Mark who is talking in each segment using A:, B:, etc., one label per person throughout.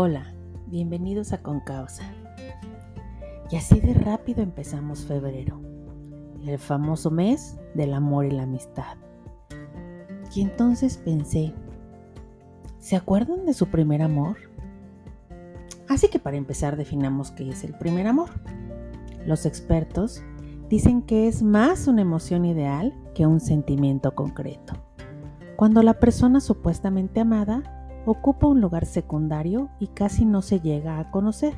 A: Hola, bienvenidos a Con Causa. Y así de rápido empezamos febrero, el famoso mes del amor y la amistad. Y entonces pensé, ¿se acuerdan de su primer amor? Así que para empezar definamos qué es el primer amor. Los expertos dicen que es más una emoción ideal que un sentimiento concreto. Cuando la persona supuestamente amada ocupa un lugar secundario y casi no se llega a conocer.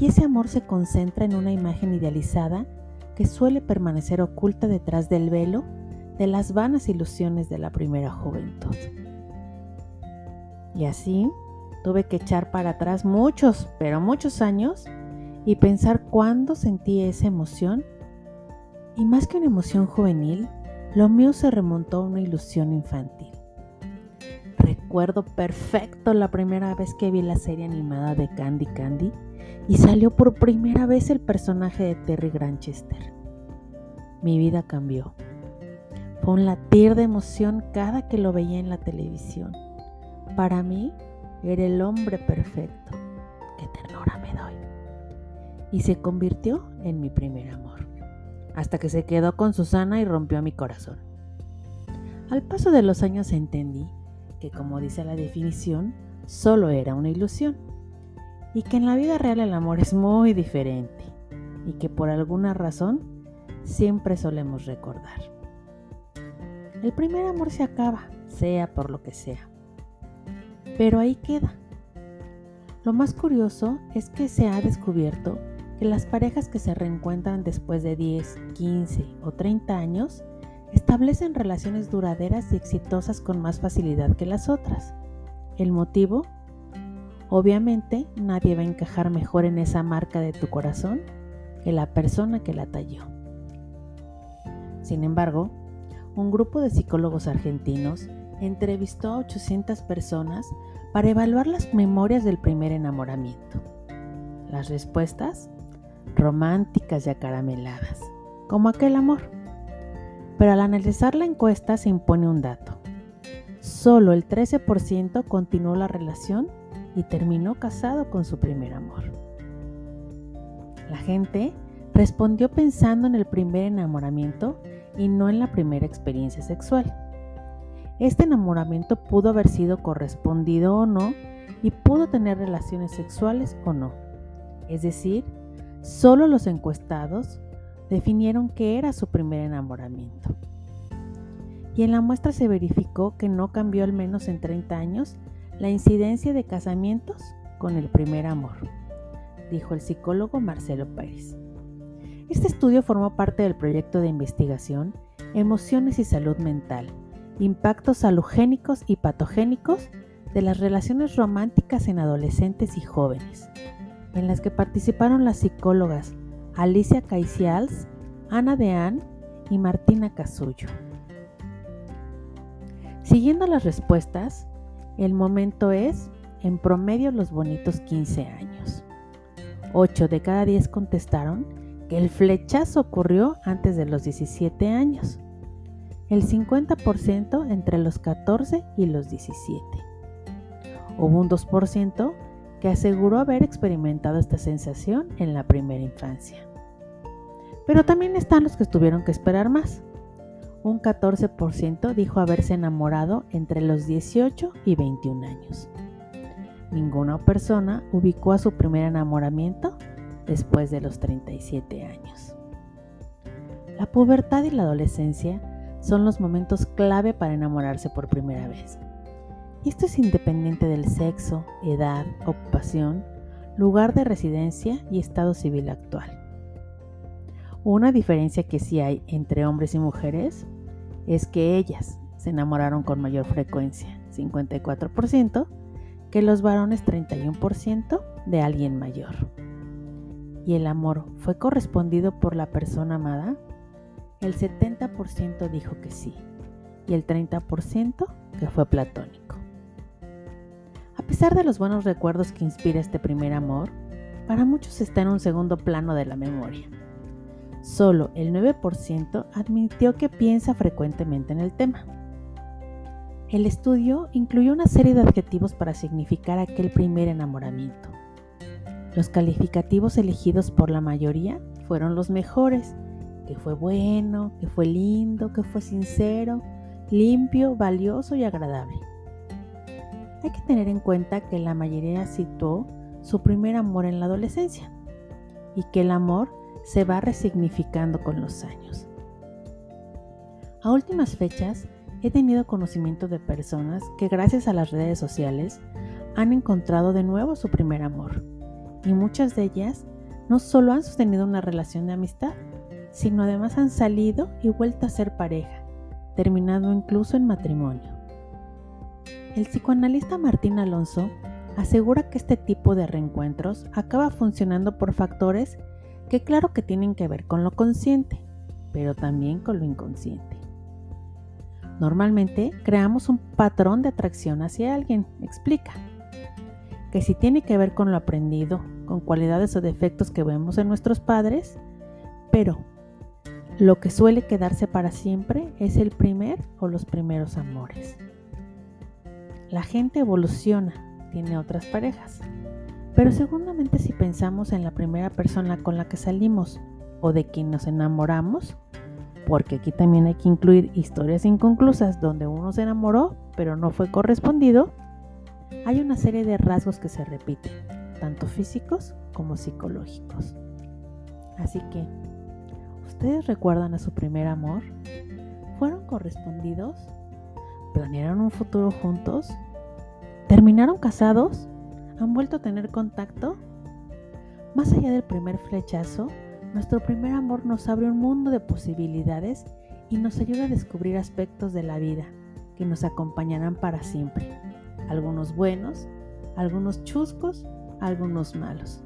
A: Y ese amor se concentra en una imagen idealizada que suele permanecer oculta detrás del velo de las vanas ilusiones de la primera juventud. Y así tuve que echar para atrás muchos, pero muchos años y pensar cuándo sentí esa emoción. Y más que una emoción juvenil, lo mío se remontó a una ilusión infantil recuerdo perfecto la primera vez que vi la serie animada de Candy Candy y salió por primera vez el personaje de Terry Granchester. Mi vida cambió. Fue un latir de emoción cada que lo veía en la televisión. Para mí era el hombre perfecto. Qué ternura me doy. Y se convirtió en mi primer amor. Hasta que se quedó con Susana y rompió mi corazón. Al paso de los años entendí que como dice la definición, solo era una ilusión, y que en la vida real el amor es muy diferente, y que por alguna razón siempre solemos recordar. El primer amor se acaba, sea por lo que sea, pero ahí queda. Lo más curioso es que se ha descubierto que las parejas que se reencuentran después de 10, 15 o 30 años establecen relaciones duraderas y exitosas con más facilidad que las otras. ¿El motivo? Obviamente nadie va a encajar mejor en esa marca de tu corazón que la persona que la talló. Sin embargo, un grupo de psicólogos argentinos entrevistó a 800 personas para evaluar las memorias del primer enamoramiento. Las respuestas, románticas y acarameladas, como aquel amor pero al analizar la encuesta se impone un dato. Solo el 13% continuó la relación y terminó casado con su primer amor. La gente respondió pensando en el primer enamoramiento y no en la primera experiencia sexual. Este enamoramiento pudo haber sido correspondido o no y pudo tener relaciones sexuales o no. Es decir, solo los encuestados definieron que era su primer enamoramiento. Y en la muestra se verificó que no cambió al menos en 30 años la incidencia de casamientos con el primer amor, dijo el psicólogo Marcelo Pérez. Este estudio formó parte del proyecto de investigación Emociones y Salud Mental, impactos salugénicos y patogénicos de las relaciones románticas en adolescentes y jóvenes, en las que participaron las psicólogas Alicia Caicials, Ana Deán y Martina Casullo. Siguiendo las respuestas, el momento es en promedio los bonitos 15 años. 8 de cada 10 contestaron que el flechazo ocurrió antes de los 17 años. El 50% entre los 14 y los 17. Hubo un 2% que aseguró haber experimentado esta sensación en la primera infancia. Pero también están los que tuvieron que esperar más. Un 14% dijo haberse enamorado entre los 18 y 21 años. Ninguna persona ubicó a su primer enamoramiento después de los 37 años. La pubertad y la adolescencia son los momentos clave para enamorarse por primera vez. Esto es independiente del sexo, edad, ocupación, lugar de residencia y estado civil actual. Una diferencia que sí hay entre hombres y mujeres es que ellas se enamoraron con mayor frecuencia, 54%, que los varones 31% de alguien mayor. ¿Y el amor fue correspondido por la persona amada? El 70% dijo que sí y el 30% que fue platónico. A pesar de los buenos recuerdos que inspira este primer amor, para muchos está en un segundo plano de la memoria. Solo el 9% admitió que piensa frecuentemente en el tema. El estudio incluyó una serie de adjetivos para significar aquel primer enamoramiento. Los calificativos elegidos por la mayoría fueron los mejores, que fue bueno, que fue lindo, que fue sincero, limpio, valioso y agradable. Hay que tener en cuenta que la mayoría situó su primer amor en la adolescencia y que el amor se va resignificando con los años. A últimas fechas, he tenido conocimiento de personas que gracias a las redes sociales han encontrado de nuevo su primer amor y muchas de ellas no solo han sostenido una relación de amistad, sino además han salido y vuelto a ser pareja, terminando incluso en matrimonio. El psicoanalista Martín Alonso asegura que este tipo de reencuentros acaba funcionando por factores que claro que tienen que ver con lo consciente, pero también con lo inconsciente. Normalmente creamos un patrón de atracción hacia alguien, explica, que si tiene que ver con lo aprendido, con cualidades o defectos que vemos en nuestros padres, pero lo que suele quedarse para siempre es el primer o los primeros amores. La gente evoluciona, tiene otras parejas. Pero seguramente si pensamos en la primera persona con la que salimos o de quien nos enamoramos, porque aquí también hay que incluir historias inconclusas donde uno se enamoró pero no fue correspondido, hay una serie de rasgos que se repiten, tanto físicos como psicológicos. Así que, ¿ustedes recuerdan a su primer amor? ¿Fueron correspondidos? ¿Planearon un futuro juntos? ¿Terminaron casados? ¿Han vuelto a tener contacto? Más allá del primer flechazo, nuestro primer amor nos abre un mundo de posibilidades y nos ayuda a descubrir aspectos de la vida que nos acompañarán para siempre. Algunos buenos, algunos chuscos, algunos malos.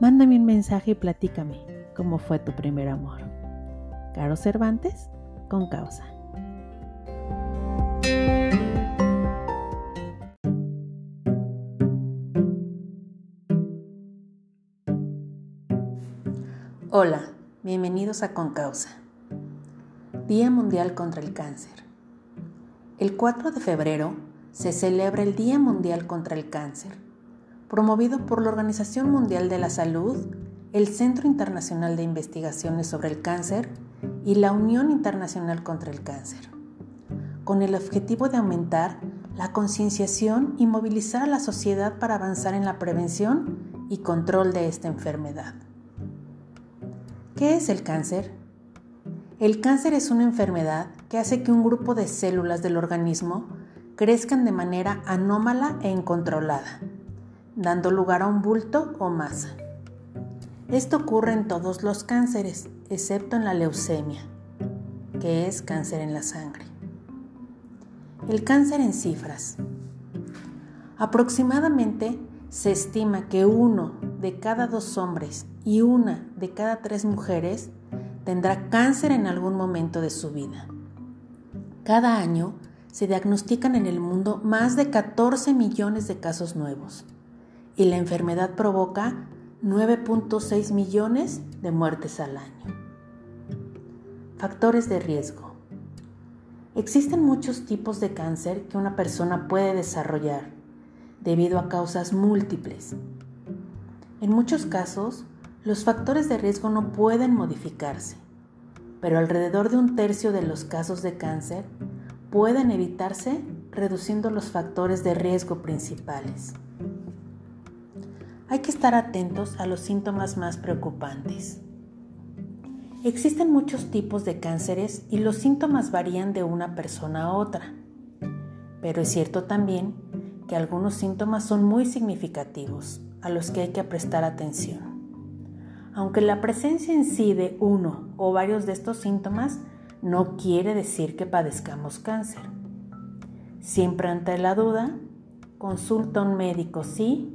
A: Mándame un mensaje y platícame cómo fue tu primer amor. Caro Cervantes, con causa.
B: Hola, bienvenidos a Concausa. Día Mundial contra el Cáncer. El 4 de febrero se celebra el Día Mundial contra el Cáncer, promovido por la Organización Mundial de la Salud, el Centro Internacional de Investigaciones sobre el Cáncer y la Unión Internacional contra el Cáncer, con el objetivo de aumentar la concienciación y movilizar a la sociedad para avanzar en la prevención y control de esta enfermedad. ¿Qué es el cáncer? El cáncer es una enfermedad que hace que un grupo de células del organismo crezcan de manera anómala e incontrolada, dando lugar a un bulto o masa. Esto ocurre en todos los cánceres, excepto en la leucemia, que es cáncer en la sangre. El cáncer en cifras. Aproximadamente se estima que uno de cada dos hombres y una de cada tres mujeres tendrá cáncer en algún momento de su vida. Cada año se diagnostican en el mundo más de 14 millones de casos nuevos y la enfermedad provoca 9.6 millones de muertes al año. Factores de riesgo. Existen muchos tipos de cáncer que una persona puede desarrollar debido a causas múltiples en muchos casos, los factores de riesgo no pueden modificarse, pero alrededor de un tercio de los casos de cáncer pueden evitarse reduciendo los factores de riesgo principales. Hay que estar atentos a los síntomas más preocupantes. Existen muchos tipos de cánceres y los síntomas varían de una persona a otra, pero es cierto también que algunos síntomas son muy significativos a los que hay que prestar atención. Aunque la presencia en sí de uno o varios de estos síntomas no quiere decir que padezcamos cáncer. Siempre ante la duda, consulta a un médico si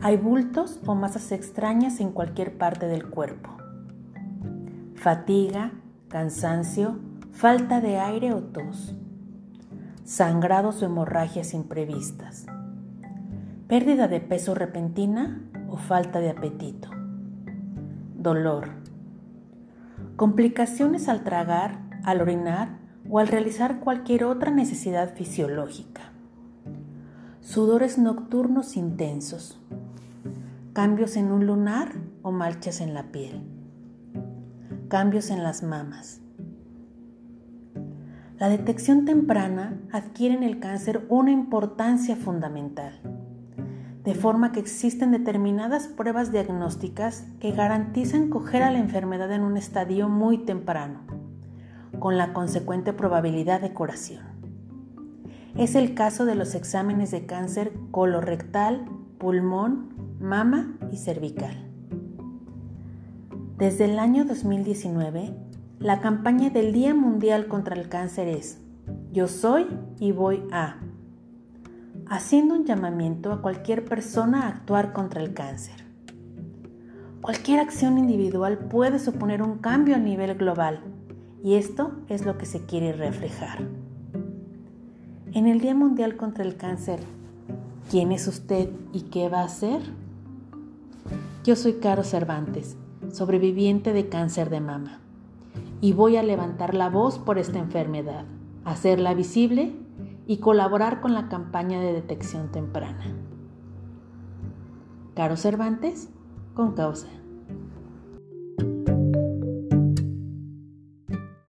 B: hay bultos o masas extrañas en cualquier parte del cuerpo. Fatiga, cansancio, falta de aire o tos. Sangrados o hemorragias imprevistas pérdida de peso repentina o falta de apetito, dolor, complicaciones al tragar, al orinar o al realizar cualquier otra necesidad fisiológica. Sudores nocturnos intensos. Cambios en un lunar o manchas en la piel. Cambios en las mamas. La detección temprana adquiere en el cáncer una importancia fundamental de forma que existen determinadas pruebas diagnósticas que garantizan coger a la enfermedad en un estadio muy temprano, con la consecuente probabilidad de curación. Es el caso de los exámenes de cáncer colorectal, pulmón, mama y cervical. Desde el año 2019, la campaña del Día Mundial contra el Cáncer es Yo soy y voy a haciendo un llamamiento a cualquier persona a actuar contra el cáncer. Cualquier acción individual puede suponer un cambio a nivel global y esto es lo que se quiere reflejar. En el Día Mundial contra el Cáncer, ¿quién es usted y qué va a hacer? Yo soy Caro Cervantes, sobreviviente de cáncer de mama, y voy a levantar la voz por esta enfermedad, hacerla visible y colaborar con la campaña de detección temprana. Caro Cervantes, con causa.